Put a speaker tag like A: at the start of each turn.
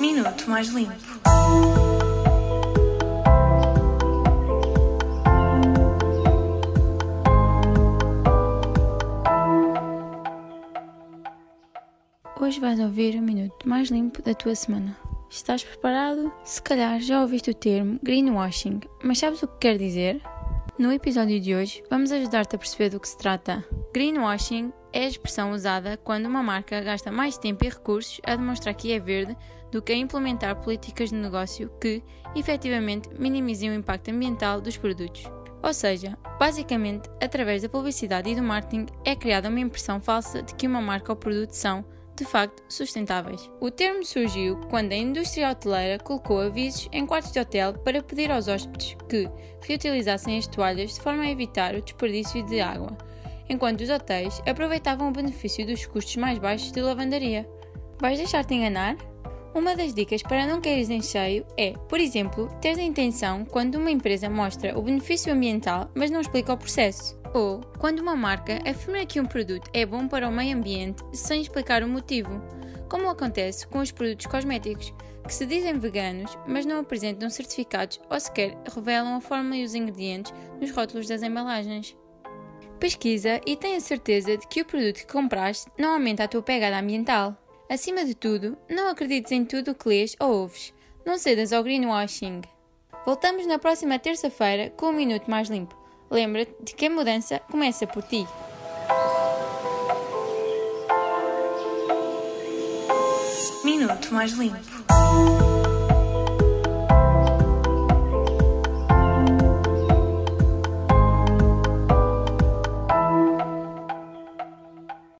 A: Minuto Mais Limpo.
B: Hoje vais ouvir o minuto mais limpo da tua semana. Estás preparado? Se calhar já ouviste o termo greenwashing, mas sabes o que quer dizer? No episódio de hoje, vamos ajudar-te a perceber do que se trata. Greenwashing é a expressão usada quando uma marca gasta mais tempo e recursos a demonstrar que é verde do que a implementar políticas de negócio que, efetivamente, minimizem o impacto ambiental dos produtos. Ou seja, basicamente, através da publicidade e do marketing é criada uma impressão falsa de que uma marca ou produto são, de facto, sustentáveis. O termo surgiu quando a indústria hoteleira colocou avisos em quartos de hotel para pedir aos hóspedes que reutilizassem as toalhas de forma a evitar o desperdício de água, enquanto os hotéis aproveitavam o benefício dos custos mais baixos de lavandaria. Vais deixar-te enganar? Uma das dicas para não caíres em cheio é, por exemplo, ter a intenção quando uma empresa mostra o benefício ambiental, mas não explica o processo. Ou quando uma marca afirma que um produto é bom para o meio ambiente sem explicar o motivo, como acontece com os produtos cosméticos, que se dizem veganos, mas não apresentam certificados ou sequer revelam a fórmula e os ingredientes nos rótulos das embalagens. Pesquisa e tenha certeza de que o produto que compraste não aumenta a tua pegada ambiental. Acima de tudo, não acredites em tudo o que lês ou ouves. Não cedas ao greenwashing. Voltamos na próxima terça-feira com um minuto mais limpo. Lembra-te de que a mudança começa por ti.
A: Minuto Mais Limpo.